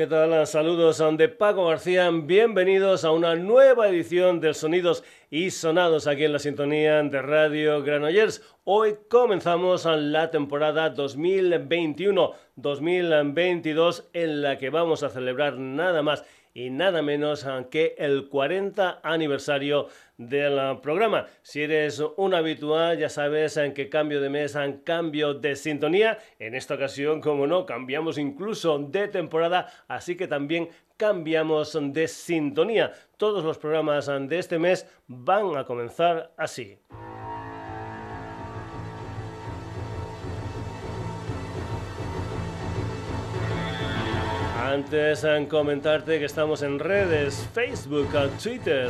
¿Qué tal? Saludos de Paco García. Bienvenidos a una nueva edición del Sonidos y Sonados aquí en la sintonía de Radio Granollers. Hoy comenzamos la temporada 2021-2022 en la que vamos a celebrar nada más y nada menos que el 40 aniversario del programa. Si eres un habitual, ya sabes en qué cambio de mes, en cambio de sintonía. En esta ocasión, como no, cambiamos incluso de temporada, así que también cambiamos de sintonía. Todos los programas de este mes van a comenzar así. Antes en comentarte que estamos en redes, Facebook, Twitter,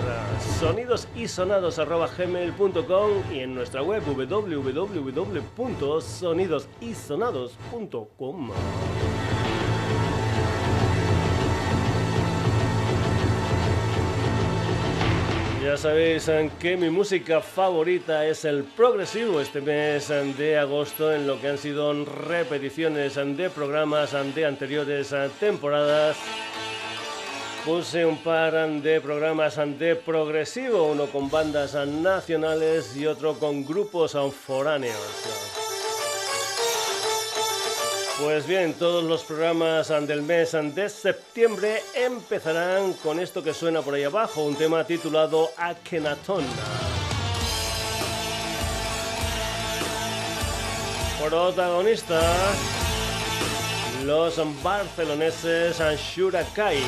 sonidosisonados.gmail.com y en nuestra web www.sonidosisonados.com. Ya sabéis que mi música favorita es el progresivo este mes de agosto en lo que han sido repeticiones de programas de anteriores temporadas. Puse un par de programas de progresivo, uno con bandas nacionales y otro con grupos foráneos. Pues bien, todos los programas del mes de septiembre empezarán con esto que suena por ahí abajo, un tema titulado Akenaton. Protagonista, los barceloneses Shurakai.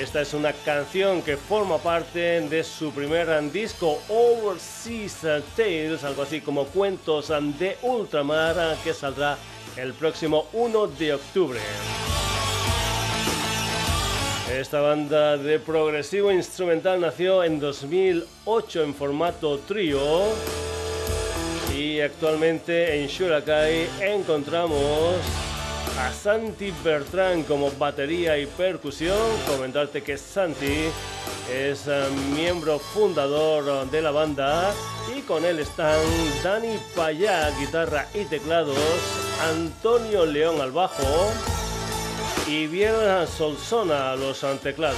Esta es una canción que forma parte de su primer disco Overseas Tales, algo así como cuentos de ultramar que saldrá el próximo 1 de octubre. Esta banda de progresivo instrumental nació en 2008 en formato trío y actualmente en Shurakai encontramos a Santi Bertrand como batería y percusión. Comentarte que Santi es eh, miembro fundador de la banda y con él están Dani Payá, guitarra y teclados, Antonio León al bajo y Biel Solsona a los teclados.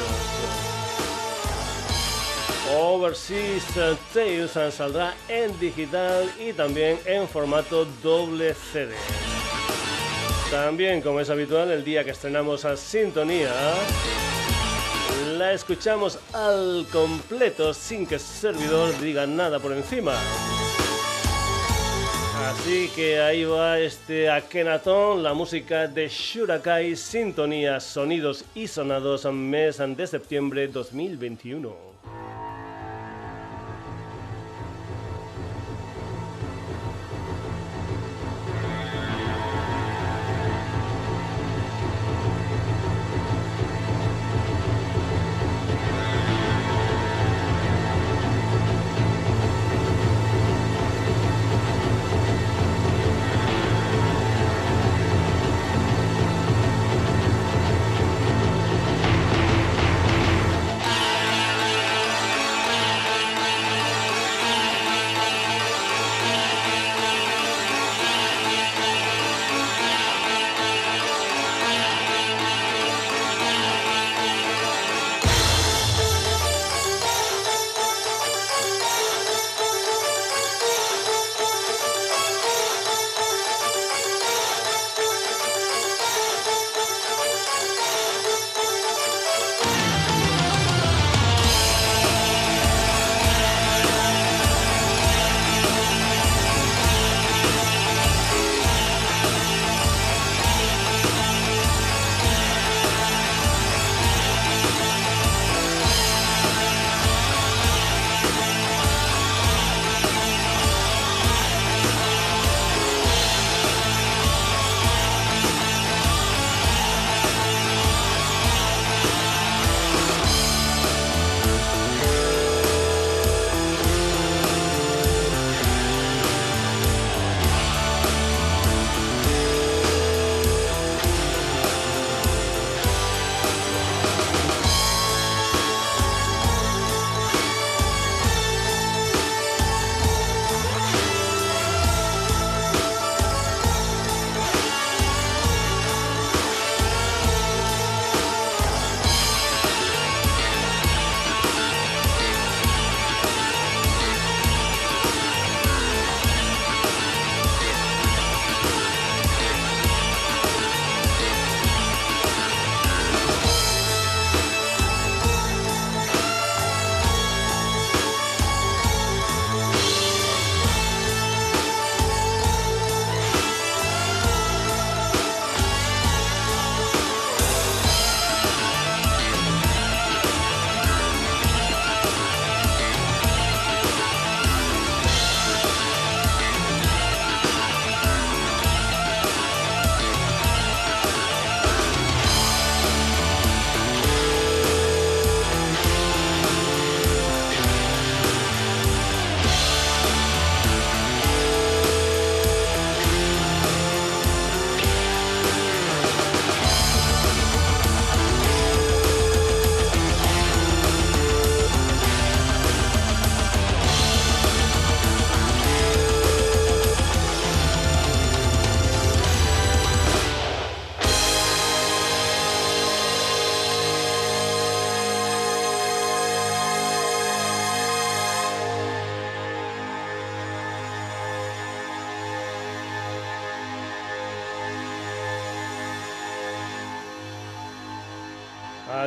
Overseas Tales saldrá en digital y también en formato doble CD. También, como es habitual, el día que estrenamos a Sintonía, la escuchamos al completo sin que el servidor diga nada por encima. Así que ahí va este Akenatón, la música de Shurakai, sintonía, sonidos y sonados, mes de septiembre 2021.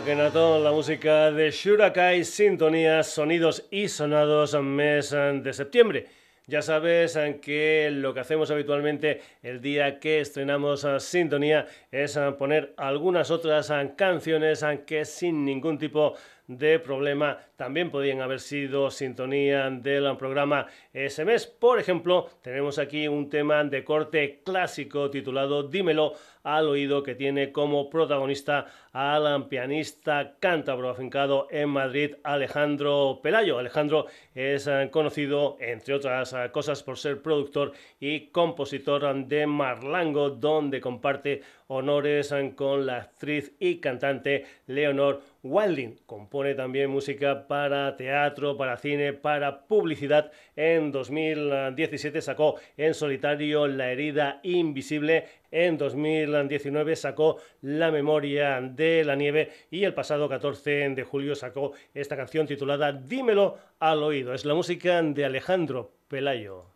Akenatón, la música de Shurakai, sintonías, sonidos y sonados mes de septiembre. Ya sabes que lo que hacemos habitualmente el día que estrenamos Sintonía es poner algunas otras canciones que sin ningún tipo de problema también podían haber sido sintonía del programa ese mes. Por ejemplo, tenemos aquí un tema de corte clásico titulado Dímelo al oído que tiene como protagonista al pianista cántabro afincado en Madrid Alejandro Pelayo. Alejandro es eh, conocido entre otras eh, cosas por ser productor y compositor de Marlango donde comparte honores eh, con la actriz y cantante Leonor Wilding. Compone también música para teatro, para cine, para publicidad. En 2017 sacó en solitario La herida invisible. En 2019 sacó La memoria de la nieve y el pasado 14 de julio sacó esta canción titulada Dímelo al oído. Es la música de Alejandro Pelayo.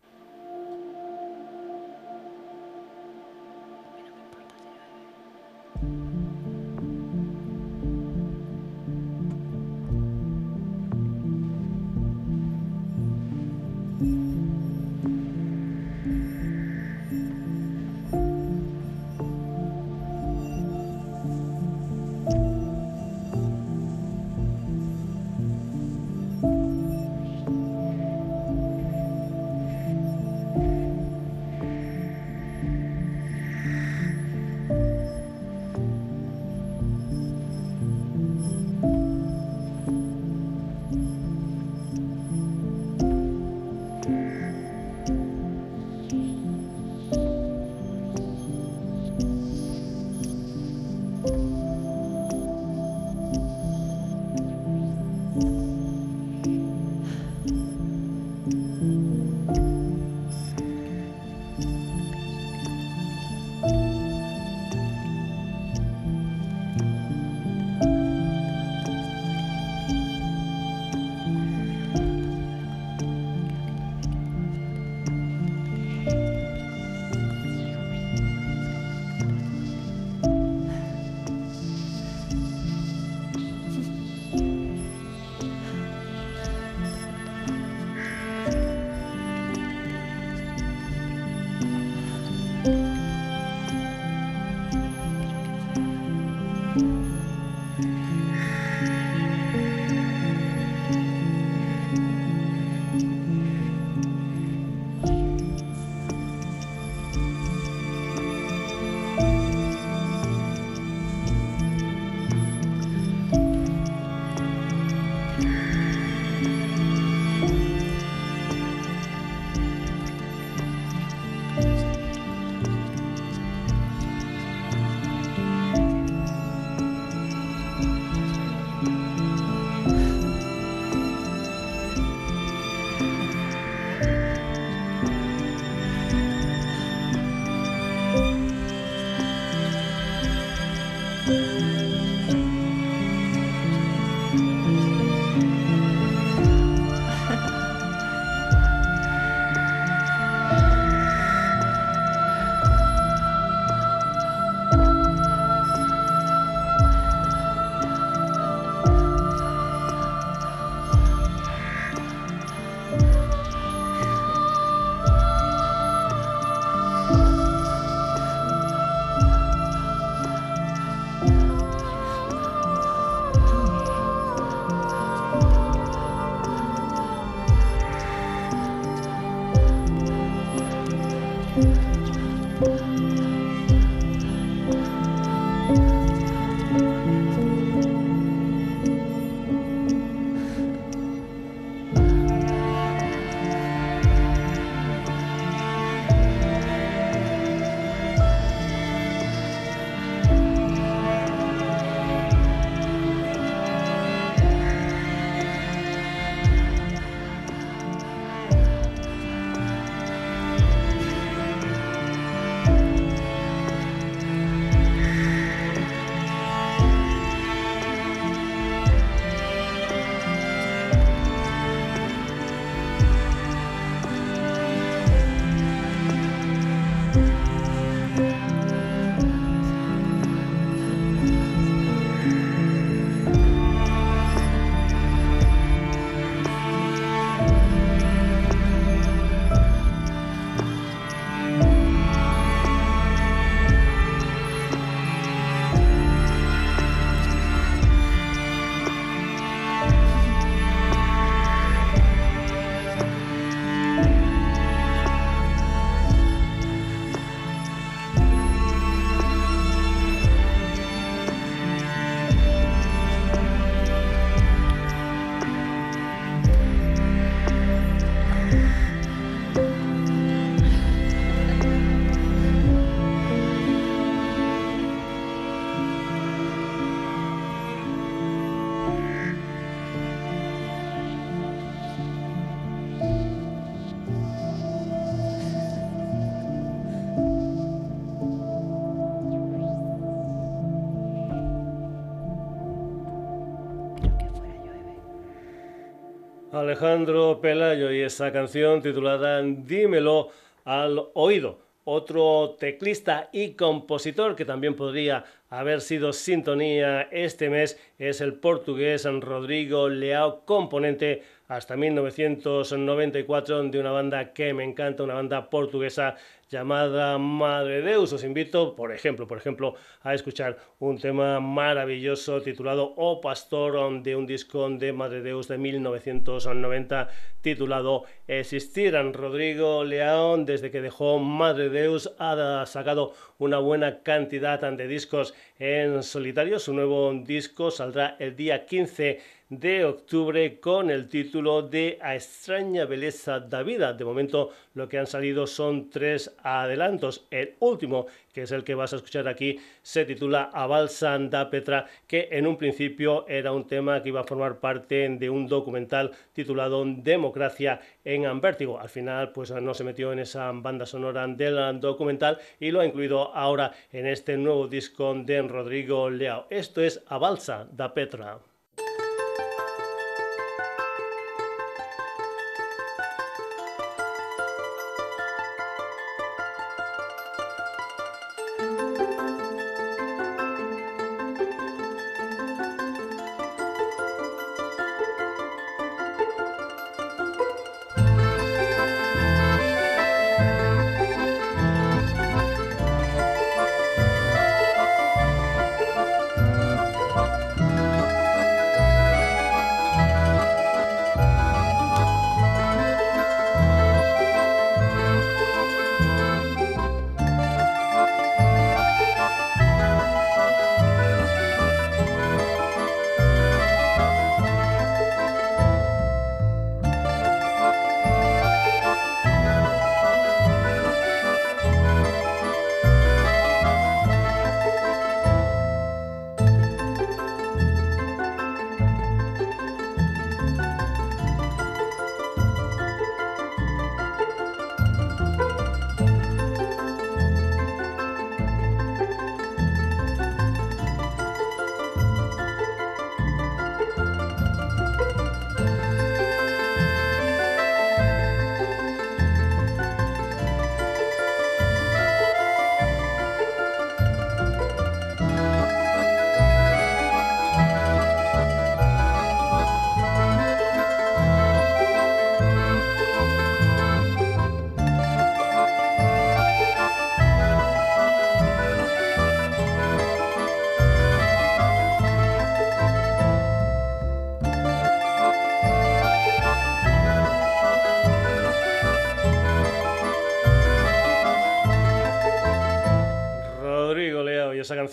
Alejandro Pelayo y esa canción titulada Dímelo al oído. Otro teclista y compositor que también podría haber sido sintonía este mes es el portugués Rodrigo Leao, componente hasta 1994 de una banda que me encanta, una banda portuguesa llamada Madre Deus. Os invito, por ejemplo, por ejemplo, a escuchar un tema maravilloso titulado O Pastor de un disco de Madre Deus de 1990 titulado Existirán. Rodrigo León, desde que dejó Madre Deus, ha sacado una buena cantidad de discos en solitario. Su nuevo disco saldrá el día 15 de octubre con el título de A extraña belleza da vida. De momento lo que han salido son tres adelantos. El último, que es el que vas a escuchar aquí, se titula A Balsa da Petra, que en un principio era un tema que iba a formar parte de un documental titulado Democracia en Vértigo. Al final pues no se metió en esa banda sonora del documental y lo ha incluido ahora en este nuevo disco de Rodrigo Leao. Esto es A Balsa da Petra.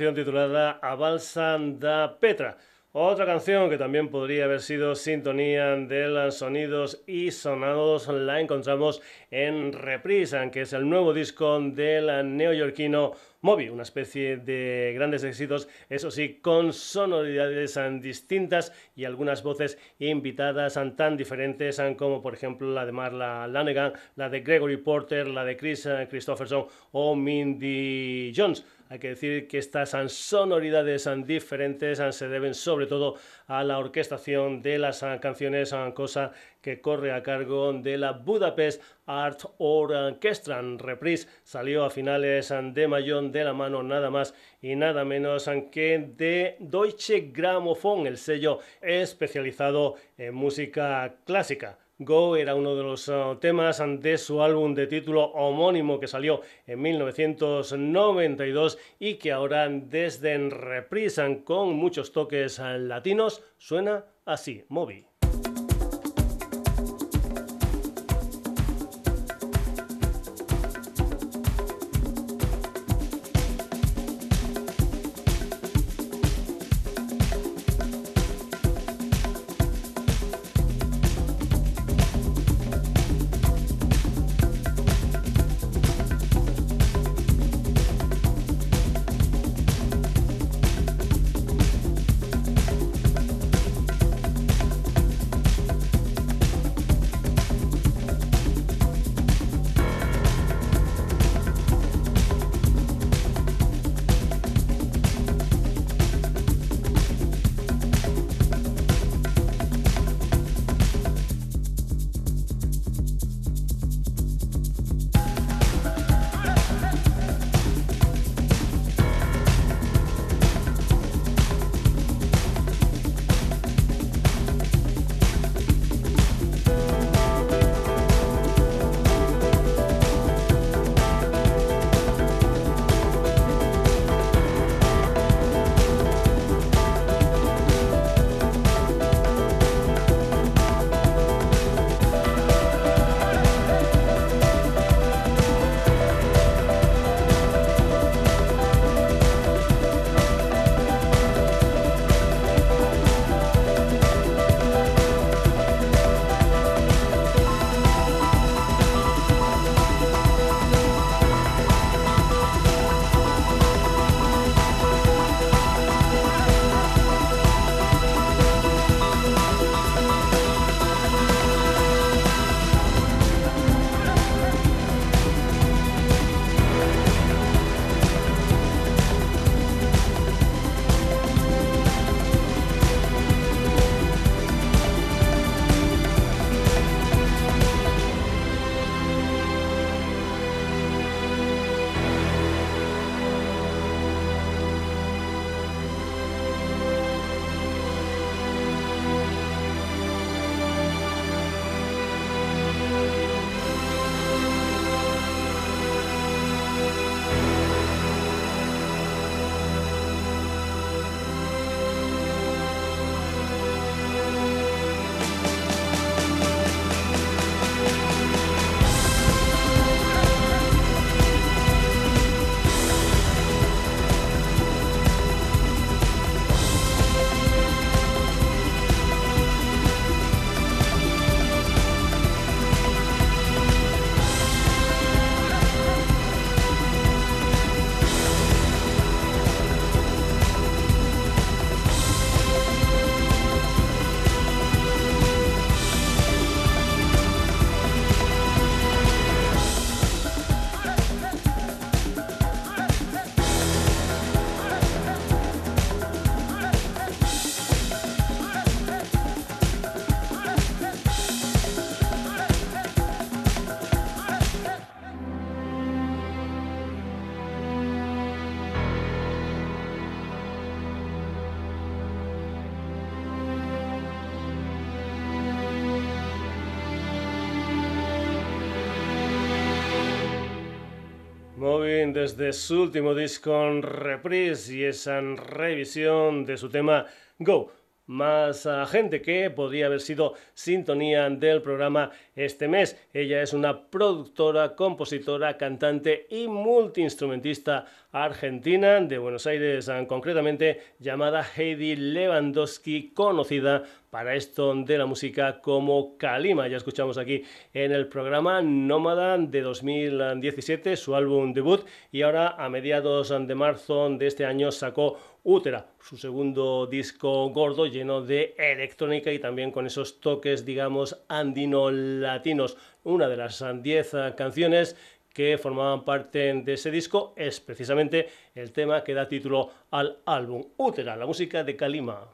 Canción titulada A Balsa da Petra. Otra canción que también podría haber sido sintonía de los sonidos y sonados la encontramos en Reprisa, que es el nuevo disco del neoyorquino Moby, una especie de grandes éxitos, eso sí, con sonoridades distintas y algunas voces invitadas tan diferentes como por ejemplo la de Marla Lanegan, la de Gregory Porter, la de Chris Christopherson o Mindy Jones. Hay que decir que estas sonoridades diferentes se deben sobre todo a la orquestación de las canciones, cosa que corre a cargo de la Budapest Art Orchestra. Reprise salió a finales de mayo de la mano nada más y nada menos que de Deutsche Grammophon, el sello especializado en música clásica. Go era uno de los uh, temas de su álbum de título homónimo que salió en 1992 y que ahora desde reprisan con muchos toques latinos suena así, Moby. Su último disco Reprise y esa revisión de su tema Go más gente que podría haber sido sintonía del programa este mes. Ella es una productora, compositora, cantante y multiinstrumentista argentina de Buenos Aires, concretamente llamada Heidi Lewandowski, conocida para esto de la música como Kalima. Ya escuchamos aquí en el programa Nómada de 2017, su álbum debut, y ahora a mediados de marzo de este año sacó Útera, su segundo disco gordo lleno de electrónica y también con esos toques, digamos, andino-latinos. Una de las 10 canciones que formaban parte de ese disco es precisamente el tema que da título al álbum Útera, la música de Kalima.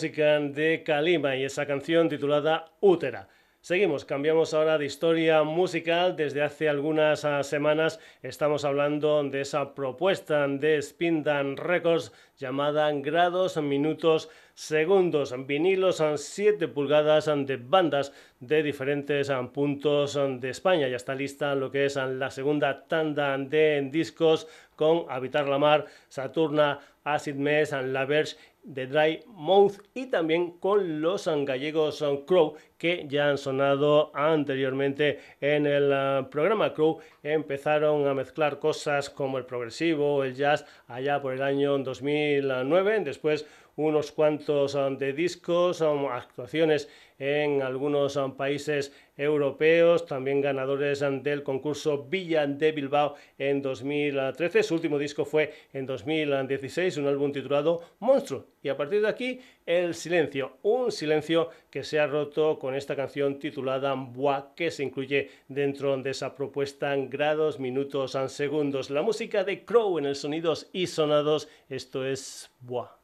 Música de Kalima y esa canción titulada Útera. Seguimos, cambiamos ahora de historia musical. Desde hace algunas ah, semanas estamos hablando de esa propuesta de Spindan Records llamada Grados, Minutos, Segundos. Vinilos 7 pulgadas de bandas de diferentes ah, puntos de España. Ya está lista lo que es ah, la segunda tanda de discos con Habitar la Mar, Saturna, Acid Mess, La Verge The Dry Mouth y también con los gallegos Crow que ya han sonado anteriormente en el eh, programa. Crow empezaron a mezclar cosas como el progresivo, el jazz allá por el año 2009 después unos cuantos um, de discos, um, actuaciones en algunos um, países europeos, también ganadores del concurso Villa de Bilbao en 2013. Su último disco fue en 2016, un álbum titulado Monstruo. Y a partir de aquí, el silencio, un silencio que se ha roto con esta canción titulada Bois, que se incluye dentro de esa propuesta en grados, minutos, en segundos. La música de Crow en el Sonidos y Sonados, esto es Bois.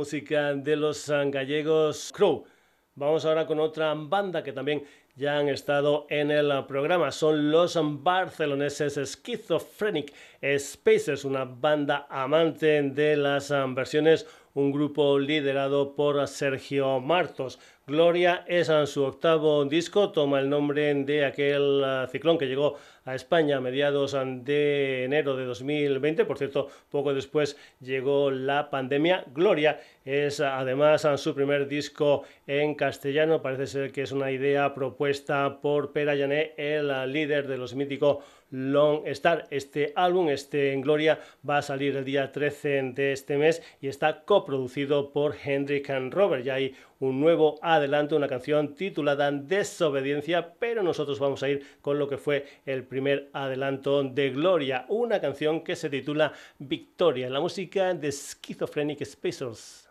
Música de los gallegos Crow. Vamos ahora con otra banda que también ya han estado en el programa. Son los barceloneses Schizophrenic Spacers, una banda amante de las versiones, un grupo liderado por Sergio Martos. Gloria es su octavo disco, toma el nombre de aquel ciclón que llegó a España a mediados de enero de 2020. Por cierto, poco después llegó la pandemia. Gloria es además su primer disco en castellano. Parece ser que es una idea propuesta por Pera Llané, el líder de los míticos Long Star. Este álbum, este en Gloria, va a salir el día 13 de este mes y está coproducido por Hendrik and Robert. Ya hay un nuevo adelanto, una canción titulada Desobediencia, pero nosotros vamos a ir con lo que fue el primer adelanto de Gloria, una canción que se titula Victoria, la música de Schizophrenic Spacers.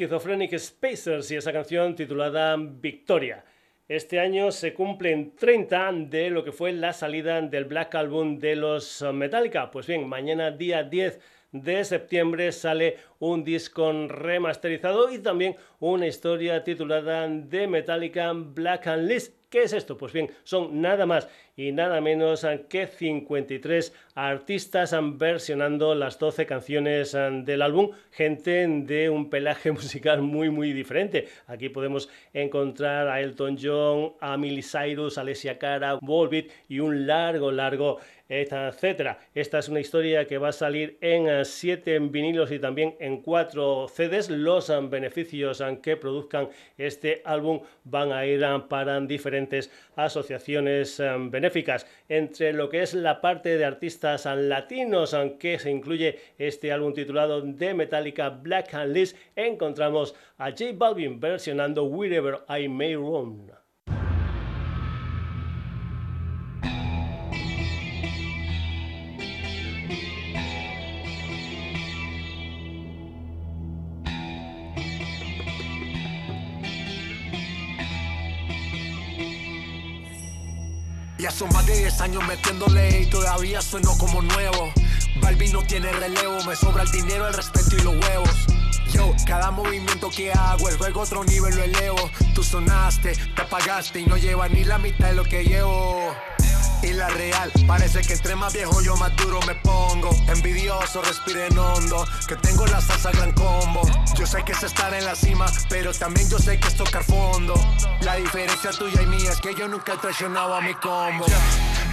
Schizophrenic Spacers y esa canción titulada Victoria. Este año se cumplen 30 de lo que fue la salida del Black Album de los Metallica. Pues bien, mañana día 10 de septiembre sale un disco remasterizado y también una historia titulada The Metallica Black and List ¿Qué es esto? Pues bien, son nada más y nada menos que 53 artistas versionando las 12 canciones del álbum, gente de un pelaje musical muy muy diferente. Aquí podemos encontrar a Elton John, a Miley Cyrus, Alessia Cara, Volbeat y un largo largo etcétera. Esta es una historia que va a salir en 7 vinilos y también en 4 CDs. Los beneficios que produzcan este álbum van a ir para diferentes asociaciones benéficas. Entre lo que es la parte de artistas latinos que se incluye este álbum titulado The Metallica Black and List, encontramos a J Balvin versionando Wherever I May Roam. Son más de 10 años metiéndole y todavía sueno como nuevo. Balvin no tiene relevo, me sobra el dinero, el respeto y los huevos. Yo, cada movimiento que hago, el juego otro nivel lo elevo. Tú sonaste, te apagaste y no lleva ni la mitad de lo que llevo y la real. Parece que entre más viejo yo más duro me pongo. Envidioso, respiren hondo, que tengo la salsa gran combo. Yo sé que es estar en la cima, pero también yo sé que es tocar fondo. La diferencia tuya y mía es que yo nunca he traicionado a mi combo.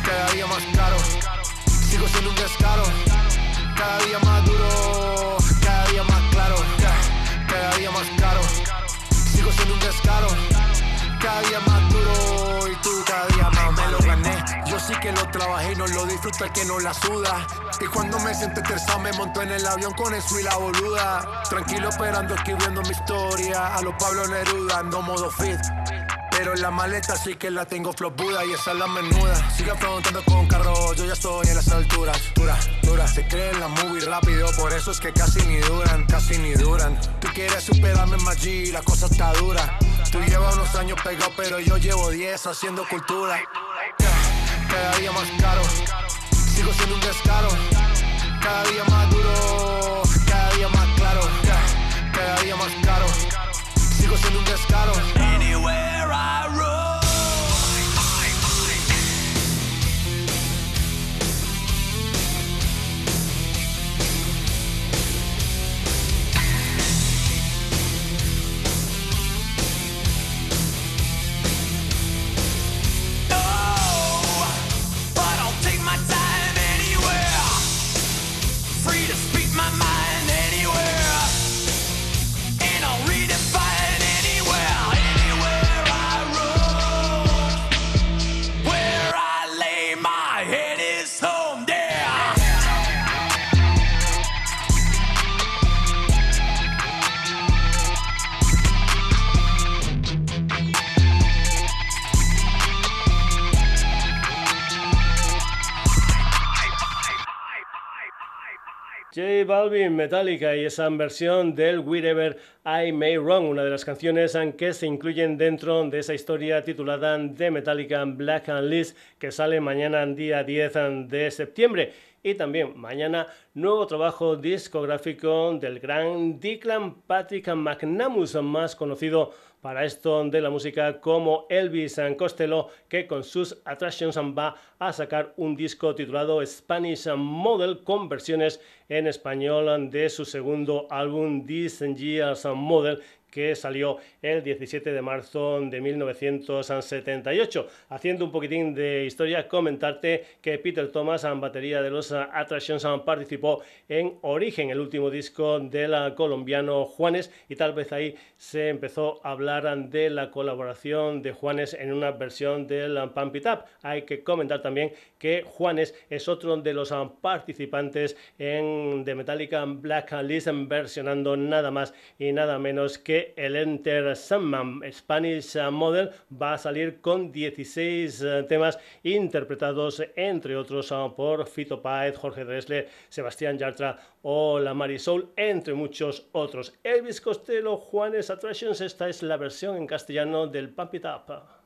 Cada día más caro, sigo siendo un descaro. Cada día más duro, cada día más claro. Cada día más caro, sigo siendo un descaro. Cada día más duro y tú cada día que lo trabajé y no lo disfruto el que no la suda. Y cuando me siento estresado me monto en el avión con eso y la boluda. Tranquilo esperando escribiendo mi historia. A los Pablo Neruda ando modo fit. Pero la maleta sí que la tengo flopuda y esa es la menuda. Sigue preguntando con carro, yo ya estoy en las alturas. Dura, dura. Se creen la movie rápido, por eso es que casi ni duran, casi ni duran. Tú quieres superarme G, la cosa está dura. Tú llevas unos años pegado, pero yo llevo 10 haciendo cultura. Cada día más caro, sigo siendo un descaro. Cada día más duro, cada día más claro. Cada día más caro, sigo siendo un descaro. Anywhere I roam. J Balvin, Metallica y esa versión del Wherever I May Wrong, una de las canciones que se incluyen dentro de esa historia titulada The Metallica Black and List que sale mañana día 10 de septiembre. Y también mañana nuevo trabajo discográfico del gran Declan Patrick McNamus, más conocido para esto de la música como Elvis Costello, que con sus Attractions va a sacar un disco titulado Spanish Model con versiones en español de su segundo álbum This Year's Model que salió el 17 de marzo de 1978. Haciendo un poquitín de historia, comentarte que Peter Thomas, en batería de los Attractions, participó en Origen, el último disco del colombiano Juanes, y tal vez ahí se empezó a hablar de la colaboración de Juanes en una versión del Pump It Up. Hay que comentar también que Juanes es otro de los participantes en The Metallica Black List versionando nada más y nada menos que el Enter Sandman Spanish Model va a salir con 16 eh, temas interpretados, entre otros, ah, por Fito Páez, Jorge Dressler, Sebastián Yartra o La Marisol, entre muchos otros. Elvis Costello, Juanes Attractions, esta es la versión en castellano del Pump It Up.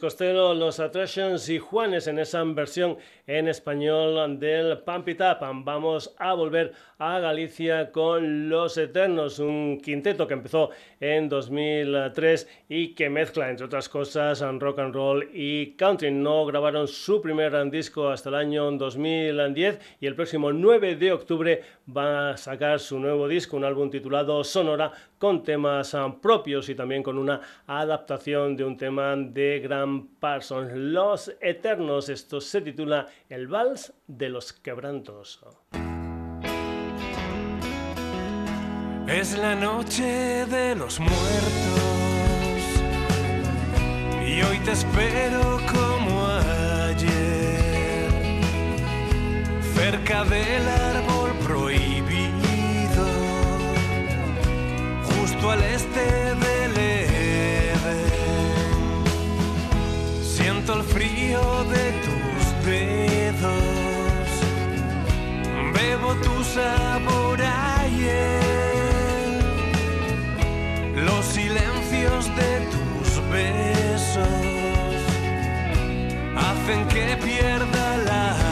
Costello, Los Attractions y Juanes en esa versión en español del Pump It Up. Vamos a volver a Galicia con Los Eternos, un quinteto que empezó en 2003 y que mezcla, entre otras cosas, rock and roll y country. No grabaron su primer disco hasta el año 2010 y el próximo 9 de octubre va a sacar su nuevo disco, un álbum titulado Sonora, con temas propios y también con una adaptación de un tema de Graham Parsons. Los Eternos, esto se titula El Vals de los Quebrantos. Es la noche de los muertos y hoy te espero como ayer, cerca del árbol prohibido, justo al este del Siento el frío de tus dedos, bebo tu sabor ayer, los silencios de tus besos hacen que pierda la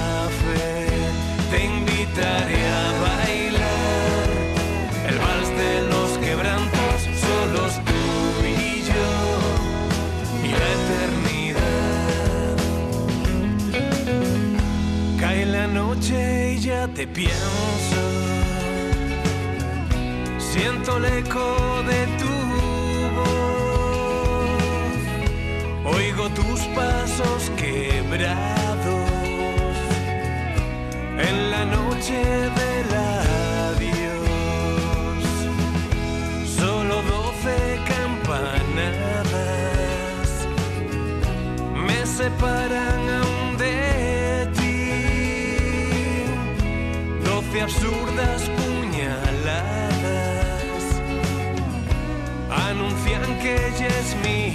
noche y ya te pienso. Siento el eco de tu voz, oigo tus pasos quebrados en la noche del adiós. Solo doce campanadas me separan Doce absurdas puñaladas. Anuncian que ya es mi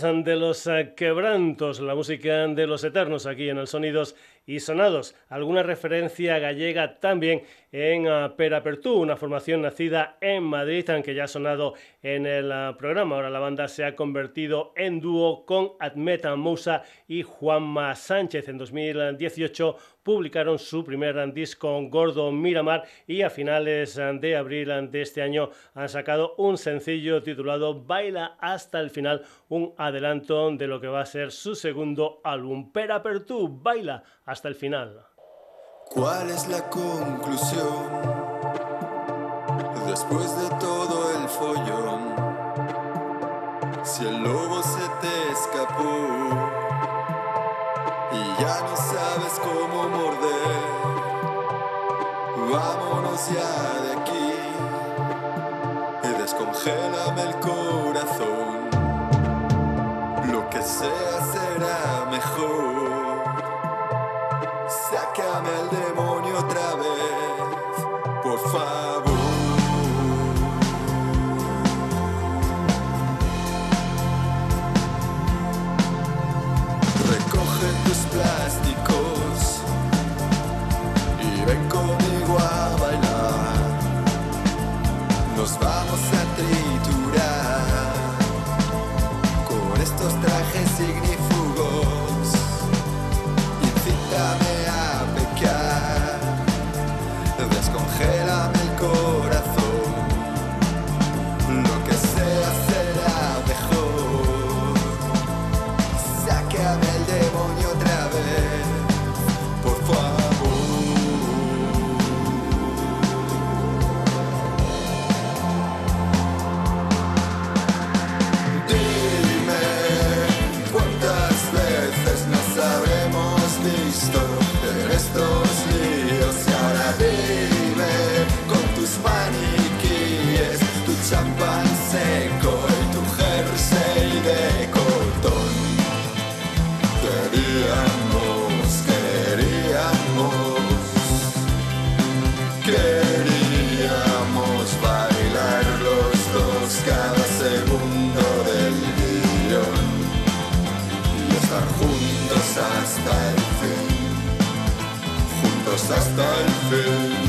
De los eh, quebrantos, la música de los eternos aquí en el Sonidos y Sonados. Alguna referencia gallega también en uh, Perapertú, una formación nacida en Madrid, aunque ya ha sonado en el uh, programa. Ahora la banda se ha convertido en dúo con Admeta Mousa y Juanma Sánchez. En 2018 publicaron su primer disco Gordo Miramar y a finales de abril de este año han sacado un sencillo titulado Baila hasta el final, un adelanto de lo que va a ser su segundo álbum. Perapertú, baila hasta el final. ¿Cuál es la conclusión? Después de todo el follón, si el lobo se te escapó y ya no sabes cómo morder, vámonos ya de aquí y descongélame el corazón. Lo que sea será mejor. Déjame al demonio otra vez, por favor. Recoge tus plásticos y ven conmigo a bailar. Nos vamos a hasta el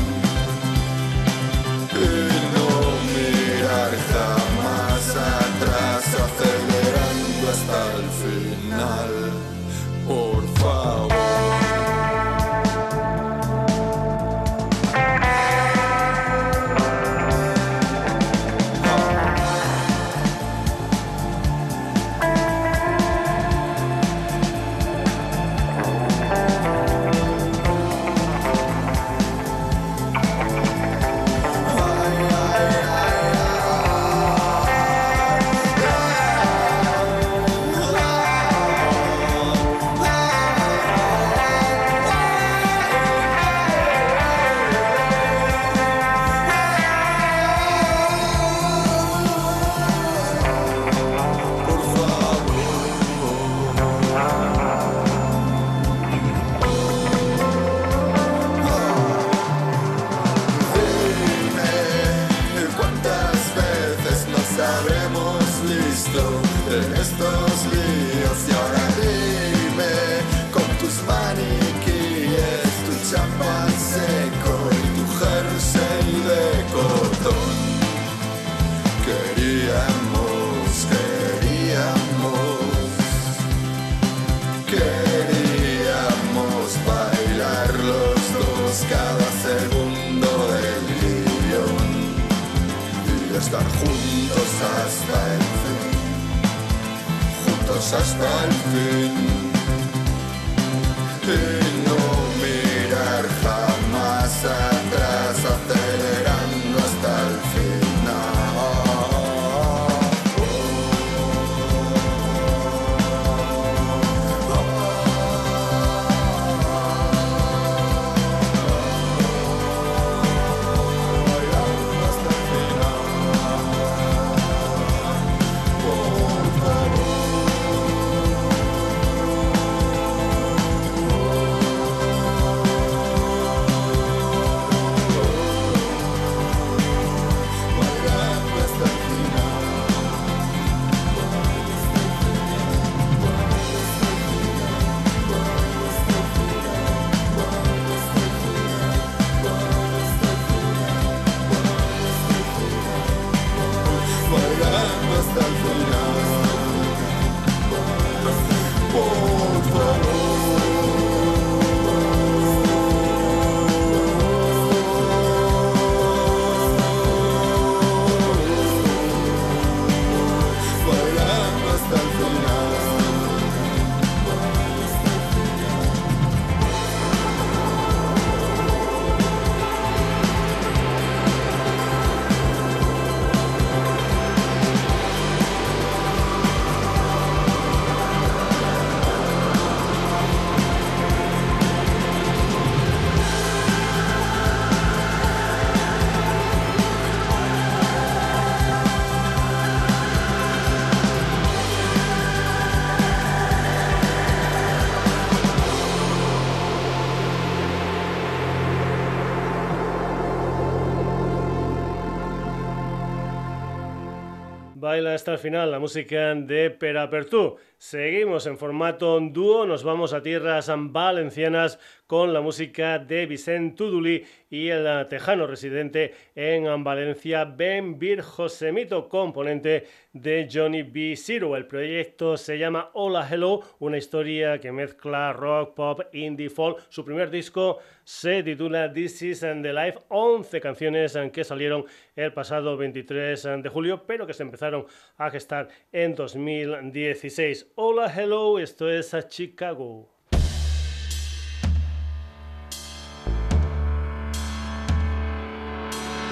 final la música de Perapertú. Seguimos en formato dúo, nos vamos a tierras valencianas con la música de Vicente Tuduli y el tejano residente en Valencia, Ben Bir Josemito, componente de Johnny B. Zero. El proyecto se llama Hola Hello, una historia que mezcla rock, pop, indie, folk. Su primer disco se titula This is the Life, 11 canciones que salieron el pasado 23 de julio, pero que se empezaron a gestar en 2016. Hola Hello, esto es a Chicago.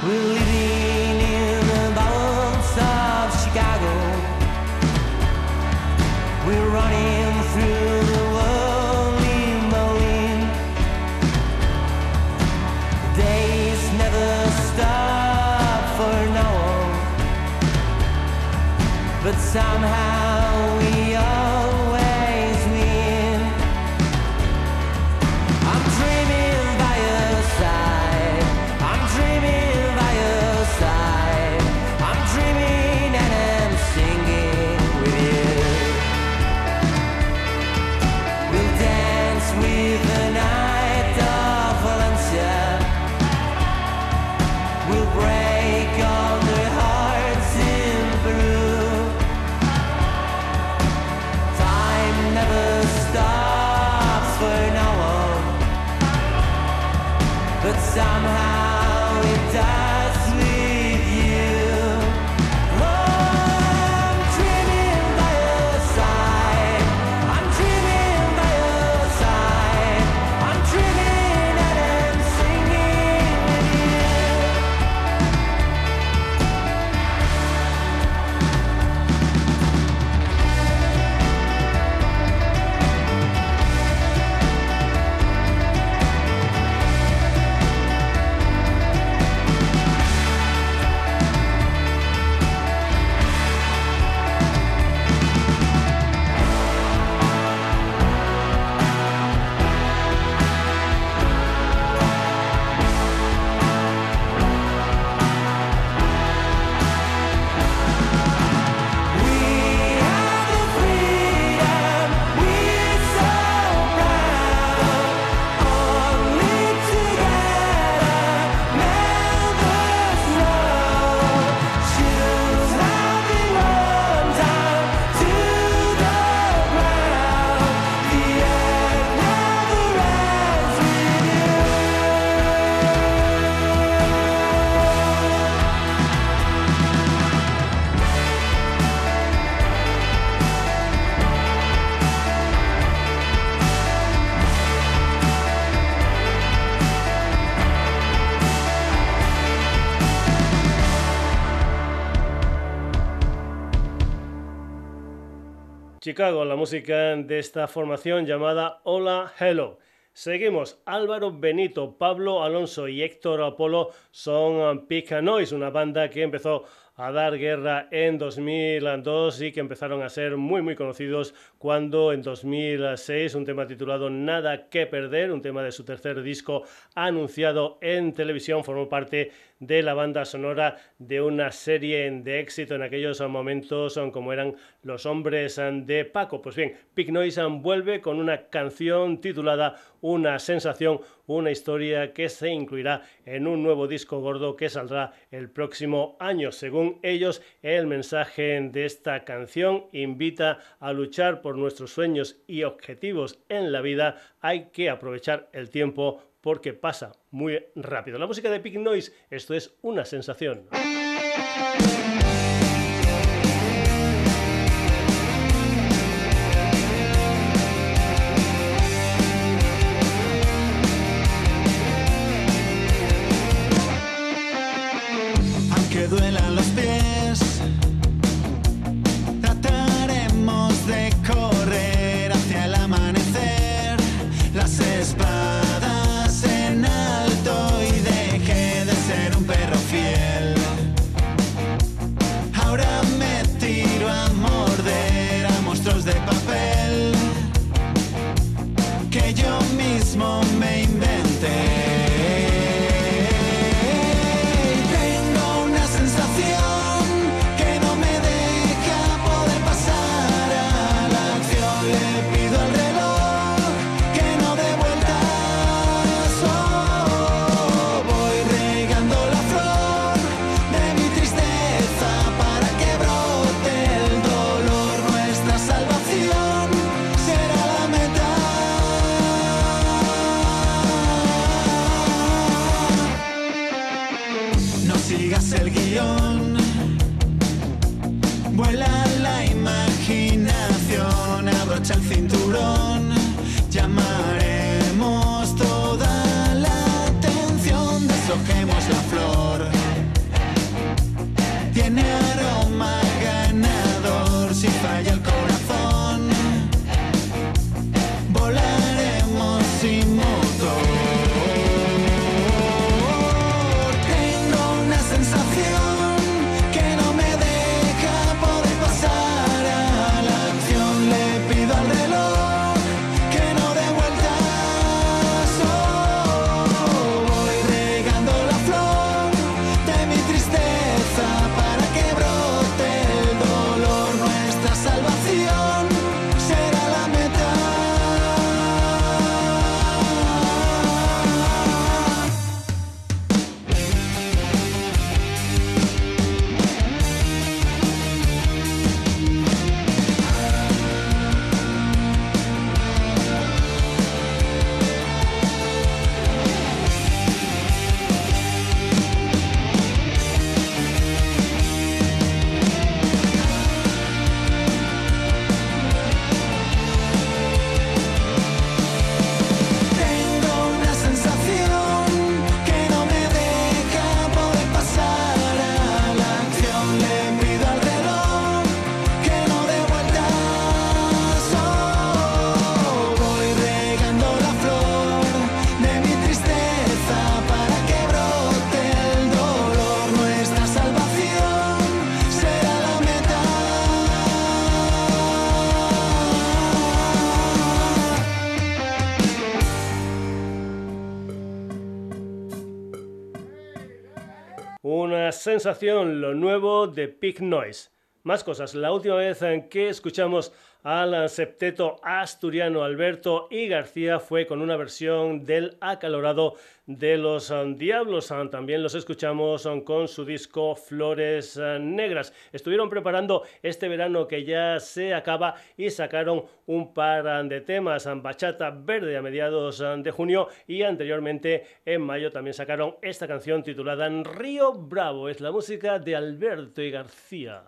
We're living in the balance of Chicago. We're running through the world in Days never stop for no one, but somehow. Chicago, la música de esta formación llamada Hola Hello. Seguimos, Álvaro Benito, Pablo Alonso y Héctor Apolo son Pica Noise, una banda que empezó a dar guerra en 2002 y que empezaron a ser muy muy conocidos cuando en 2006 un tema titulado Nada que perder, un tema de su tercer disco anunciado en televisión, formó parte de la banda sonora de una serie de éxito en aquellos momentos como eran Los Hombres de Paco. Pues bien, Pig Noise vuelve con una canción titulada Una sensación, una historia que se incluirá en un nuevo disco gordo que saldrá el próximo año. Según ellos, el mensaje de esta canción invita a luchar por nuestros sueños y objetivos en la vida. Hay que aprovechar el tiempo porque pasa muy rápido. La música de Pig Noise, esto es una sensación. Sensación, lo nuevo de Pig Noise. Más cosas, la última vez en que escuchamos al septeto asturiano Alberto y García fue con una versión del acalorado de los um, Diablos. Um, también los escuchamos um, con su disco Flores Negras. Estuvieron preparando este verano que ya se acaba y sacaron un par de temas, Bachata Verde a mediados de junio y anteriormente en mayo también sacaron esta canción titulada Río Bravo. Es la música de Alberto y García.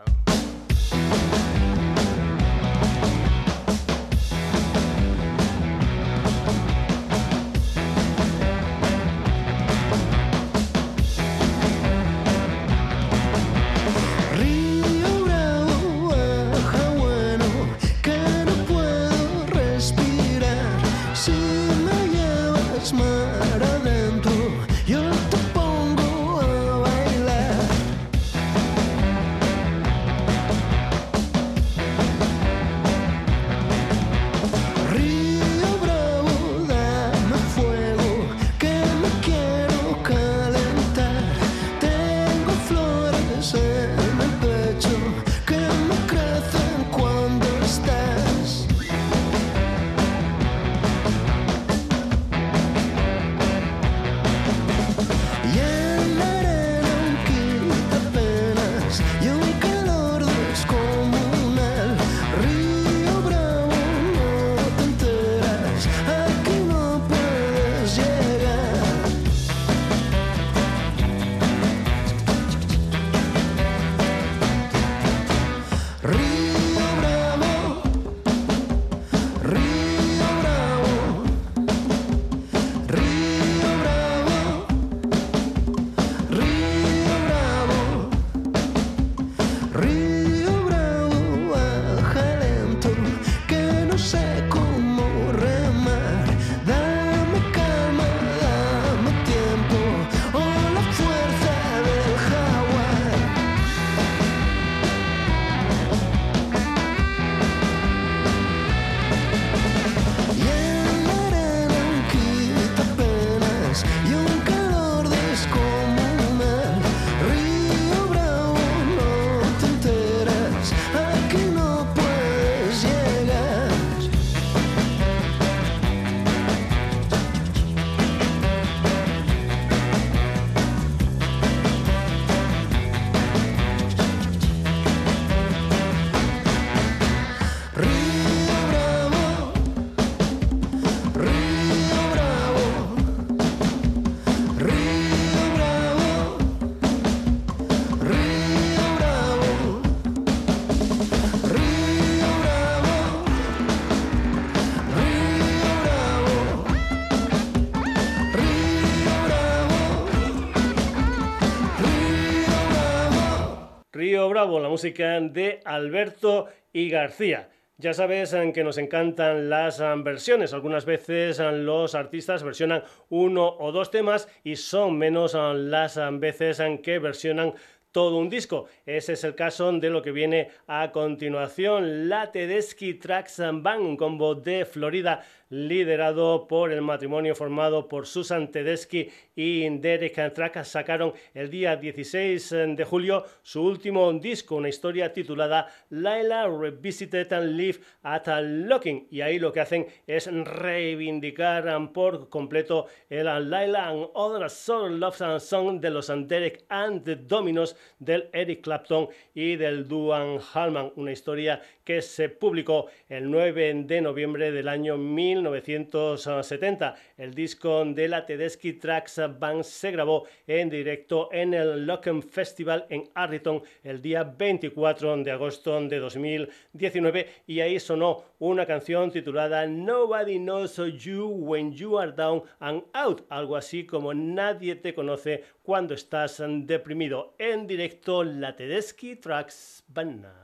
De Alberto y García. Ya sabes que nos encantan las versiones. Algunas veces los artistas versionan uno o dos temas y son menos las veces que versionan todo un disco. Ese es el caso de lo que viene a continuación. La Tedeschi Tracks Band, un combo de Florida liderado por el matrimonio formado por Susan Tedeschi y Derek Track, sacaron el día 16 de julio su último disco, una historia titulada Laila Revisited and Live at a Locking. Y ahí lo que hacen es reivindicar por completo el Laila and Other Soul Love Song de los Derek and the Dominos del Eric Clapton y del Duan Hallman, una historia que se publicó el 9 de noviembre del año 1900 1970. El disco de la Tedeschi Tracks Band se grabó en directo en el Locken Festival en Arriton el día 24 de agosto de 2019 y ahí sonó una canción titulada Nobody Knows You When You Are Down and Out, algo así como Nadie te conoce cuando estás deprimido. En directo la Tedeschi Tracks Band.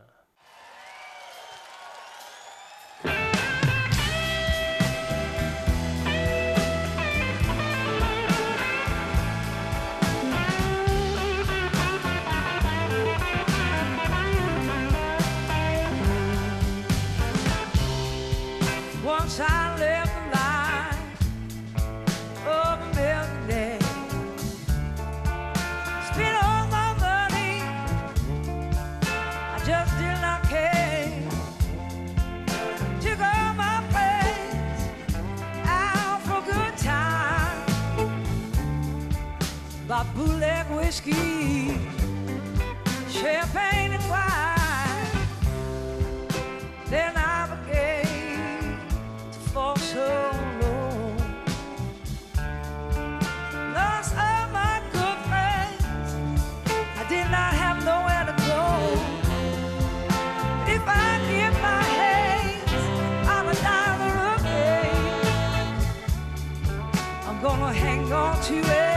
Whiskey, champagne and wine. Then I began to fall so low. Lost all my good friends. I did not have nowhere to go. If I give my hands, I'm a diamond again. I'm gonna hang on to it.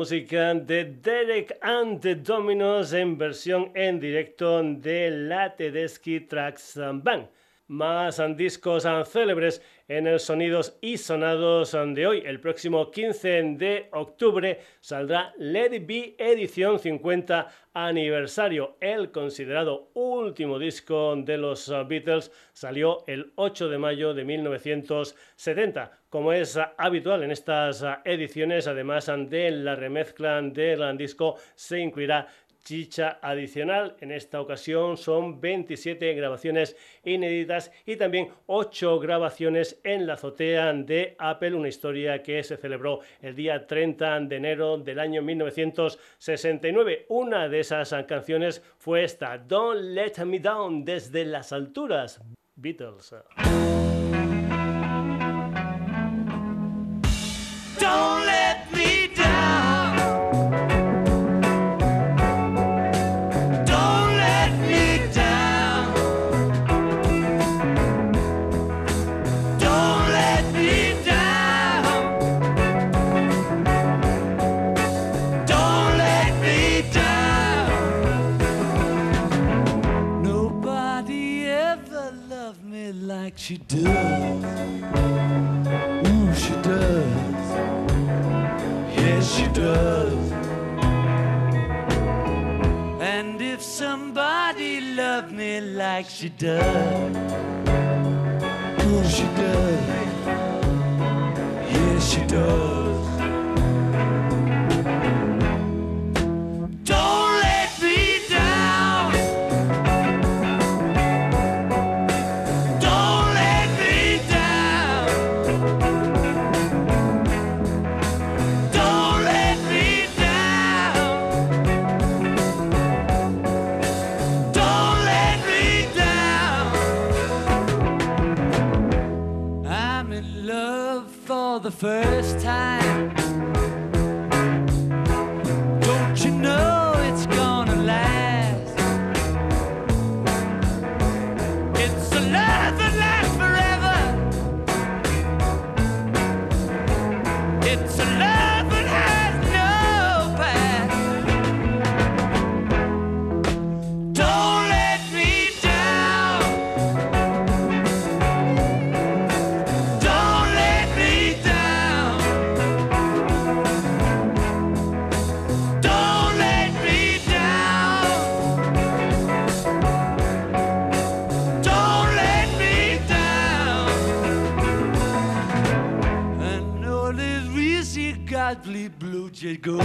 Música de Derek and the Dominos en versión en directo de la Tedeschi Tracks Band. Más discos célebres en el Sonidos y Sonados de hoy. El próximo 15 de octubre saldrá Let It edición 50 aniversario. El considerado último disco de los Beatles salió el 8 de mayo de 1970. Como es habitual en estas ediciones, además de la remezcla del disco, se incluirá chicha adicional. En esta ocasión son 27 grabaciones inéditas y también 8 grabaciones en la azotea de Apple, una historia que se celebró el día 30 de enero del año 1969. Una de esas canciones fue esta, Don't Let Me Down, desde las alturas. Beatles. she did good.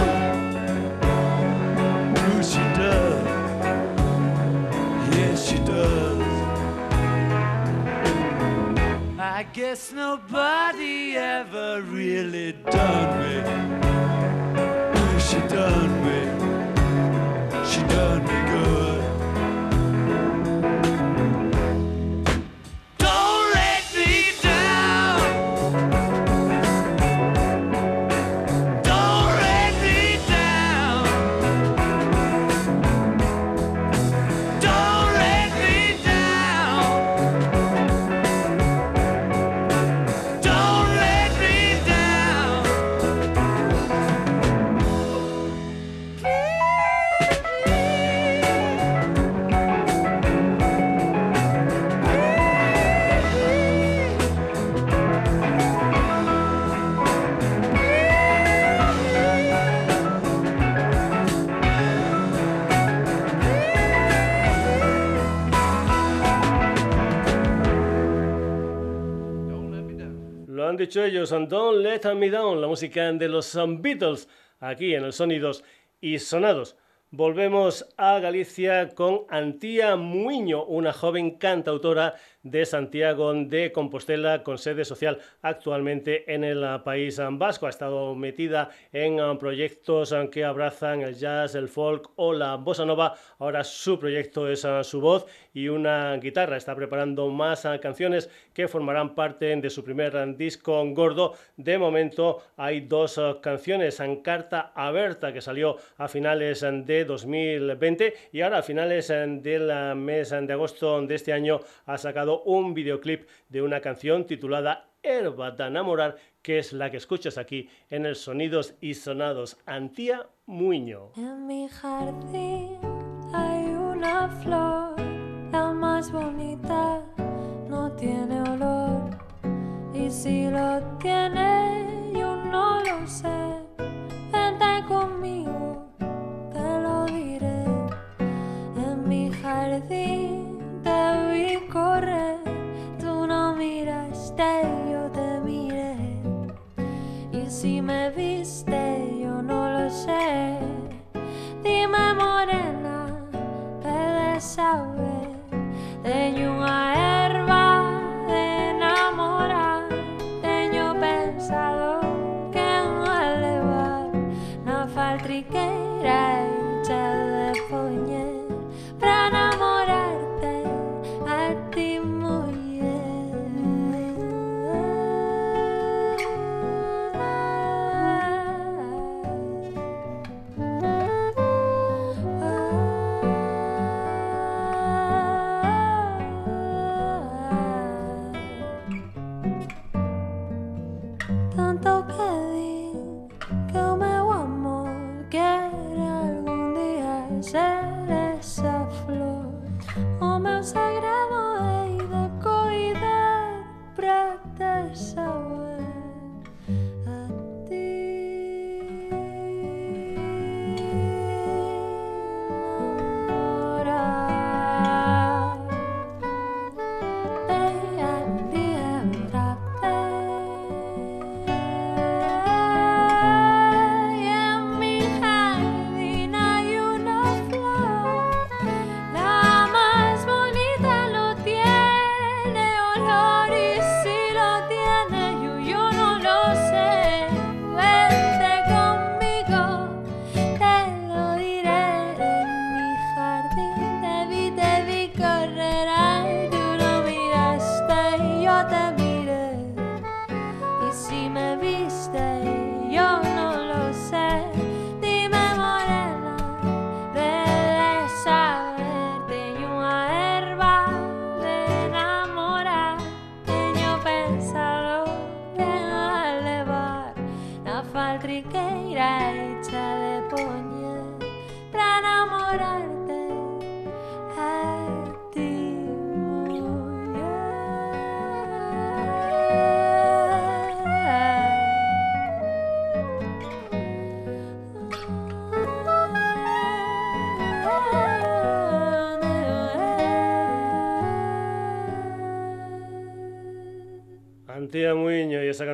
Dicho ellos, Don't Let Me Down, la música de los Beatles, aquí en el Sonidos y Sonados. Volvemos a Galicia con Antía Muiño, una joven cantautora de Santiago de Compostela con sede social actualmente en el uh, país vasco. Ha estado metida en um, proyectos um, que abrazan el jazz, el folk o la bossa nova. Ahora su proyecto es su voz y una guitarra. Está preparando más canciones que formarán parte de su primer disco gordo. De momento hay dos canciones en carta abierta que salió a finales de 2020 y ahora a finales del mes de agosto de este año ha sacado un videoclip de una canción titulada Herba de enamorar, que es la que escuchas aquí en el Sonidos y Sonados Antía Muño. En mi jardín hay una flor, la más bonita, no tiene olor. Y si lo tiene, yo no lo sé. Vente conmigo, te lo diré. En mi jardín viste yo te miré y si me viste yo no lo sé. Dime morena, he de saber de Yuma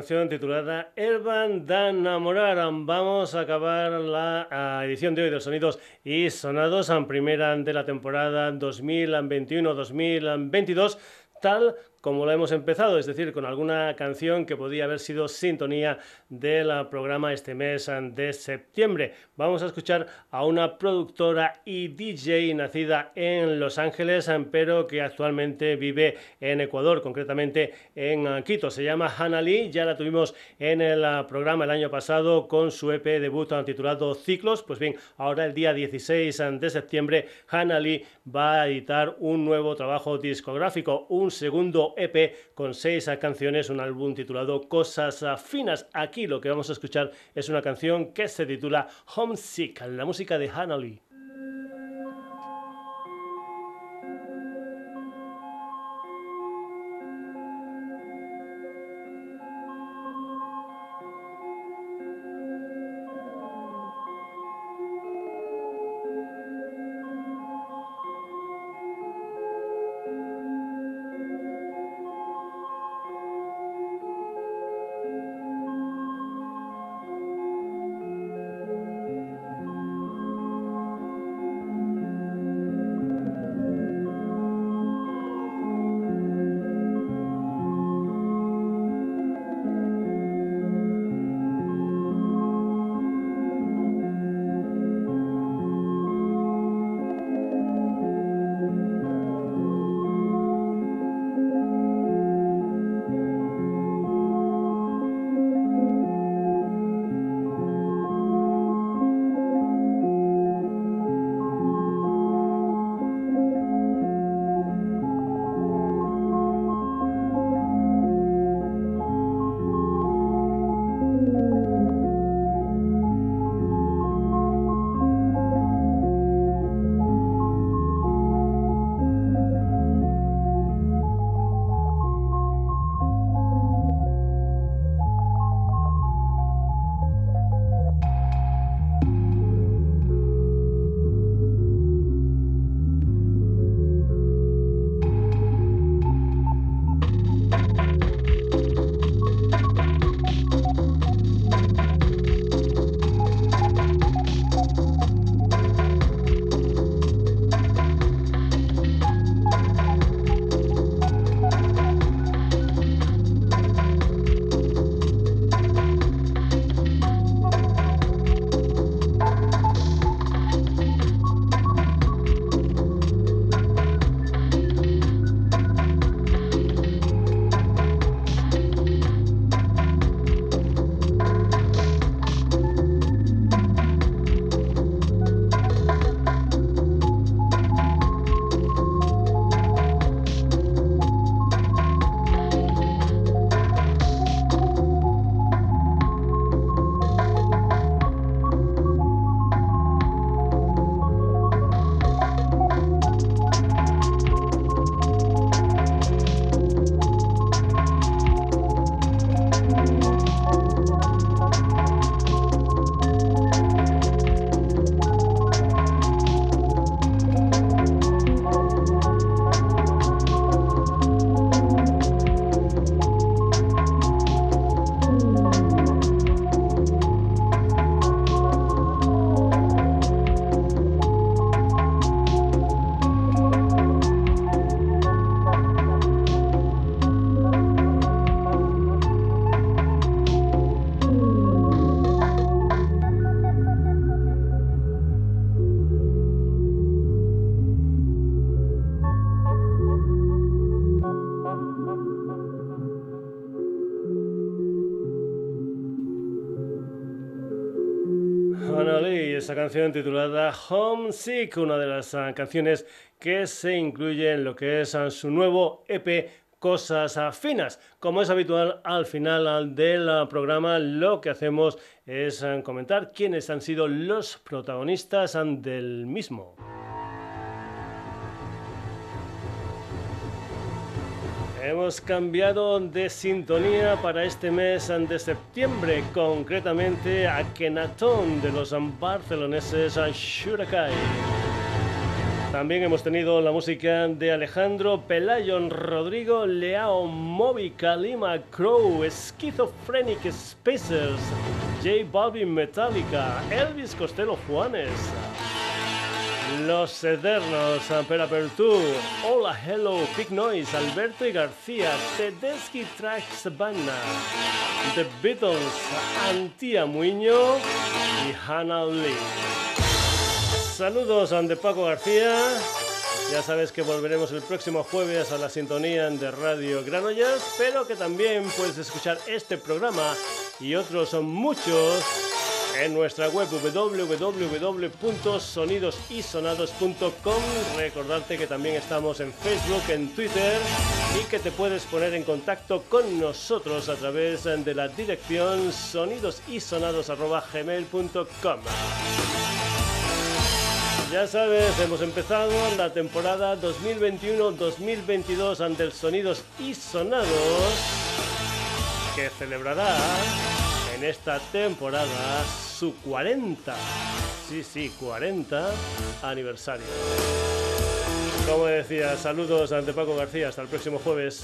canción titulada Elban da enamorar. Vamos a acabar la edición de hoy de Sonidos y Sonados, en primera de la temporada 2021-2022, tal como lo hemos empezado, es decir, con alguna canción que podía haber sido sintonía del programa este mes de septiembre. Vamos a escuchar a una productora y DJ nacida en Los Ángeles, pero que actualmente vive en Ecuador, concretamente en Quito. Se llama Hannah Lee, ya la tuvimos en el programa el año pasado con su EP debut titulado Ciclos. Pues bien, ahora el día 16 de septiembre, Hannah Lee va a editar un nuevo trabajo discográfico, un segundo EP con seis canciones, un álbum titulado Cosas Finas. Aquí lo que vamos a escuchar es una canción que se titula Homesick, la música de Hannah Lee. Canción titulada Homesick, una de las ah, canciones que se incluye en lo que es ah, su nuevo EP Cosas ah, Finas. Como es habitual al final del programa, lo que hacemos es comentar quiénes han sido los protagonistas del mismo. Hemos cambiado de sintonía para este mes de septiembre, concretamente a Kenatón de los barceloneses Shurakai. También hemos tenido la música de Alejandro Pelayon, Rodrigo Leao, Moby, Kalima Crow, Schizophrenic Spacers, J Balvin Metallica, Elvis Costello Juanes. Los Eternos, Ampera Pertú, Hola Hello, Big Noise, Alberto y García, Tedeschi Tracks Banda, The Beatles, Antía Muño y Hannah Lee. Saludos ante Paco García. Ya sabes que volveremos el próximo jueves a la sintonía de Radio Granollers, pero que también puedes escuchar este programa y otros muchos en nuestra web www.sonidosisonados.com. Recordarte que también estamos en Facebook, en Twitter y que te puedes poner en contacto con nosotros a través de la dirección sonidosisonados.gmail.com. Ya sabes, hemos empezado la temporada 2021-2022 ante el Sonidos y Sonados que celebrará en esta temporada su 40, sí, sí, 40 aniversario. Como decía, saludos ante Paco García, hasta el próximo jueves.